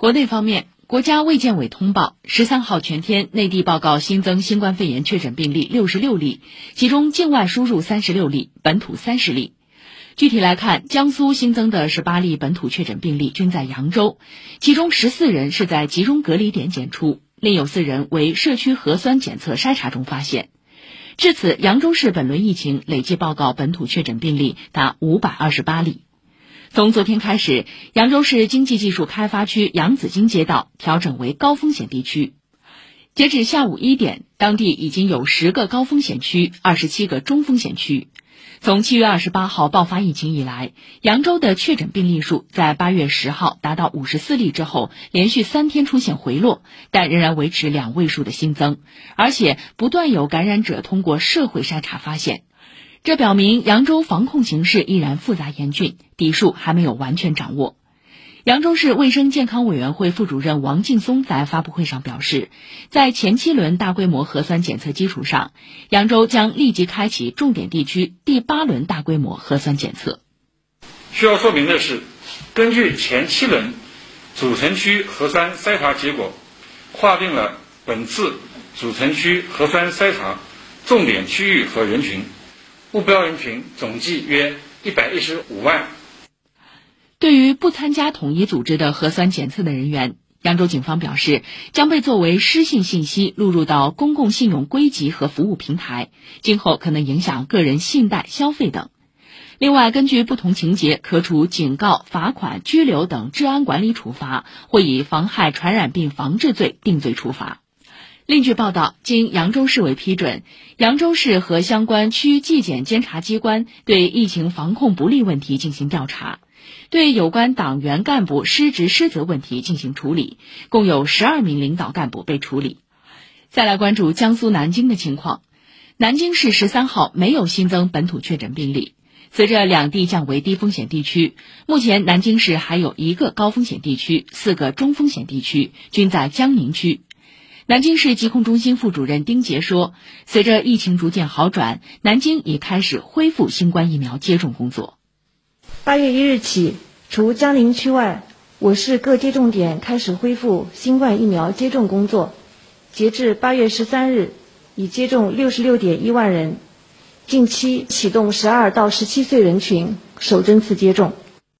国内方面，国家卫健委通报，十三号全天内地报告新增新冠肺炎确诊病例六十六例，其中境外输入三十六例，本土三十例。具体来看，江苏新增的十八例本土确诊病例均在扬州，其中十四人是在集中隔离点检出，另有四人为社区核酸检测筛查中发现。至此，扬州市本轮疫情累计报告本土确诊病例达五百二十八例。从昨天开始，扬州市经济技术开发区扬子津街道调整为高风险地区。截止下午一点，当地已经有十个高风险区，二十七个中风险区。从七月二十八号爆发疫情以来，扬州的确诊病例数在八月十号达到五十四例之后，连续三天出现回落，但仍然维持两位数的新增，而且不断有感染者通过社会筛查发现。这表明扬州防控形势依然复杂严峻，底数还没有完全掌握。扬州市卫生健康委员会副主任王劲松在发布会上表示，在前七轮大规模核酸检测基础上，扬州将立即开启重点地区第八轮大规模核酸检测。需要说明的是，根据前七轮主城区核酸筛查结果，划定了本次主城区核酸筛查重点区域和人群。目标人群总计约一百一十五万。对于不参加统一组织的核酸检测的人员，扬州警方表示，将被作为失信信息录入到公共信用归集和服务平台，今后可能影响个人信贷、消费等。另外，根据不同情节，可处警告、罚款、拘留等治安管理处罚，或以妨害传染病防治罪定罪处罚。另据报道，经扬州市委批准，扬州市和相关区纪检监察机关对疫情防控不力问题进行调查，对有关党员干部失职失责问题进行处理，共有十二名领导干部被处理。再来关注江苏南京的情况，南京市十三号没有新增本土确诊病例。随着两地降为低风险地区，目前南京市还有一个高风险地区，四个中风险地区均在江宁区。南京市疾控中心副主任丁杰说：“随着疫情逐渐好转，南京已开始恢复新冠疫苗接种工作。八月一日起，除江宁区外，我市各接种点开始恢复新冠疫苗接种工作。截至八月十三日，已接种六十六点一万人。近期启动十二到十七岁人群首针次接种。”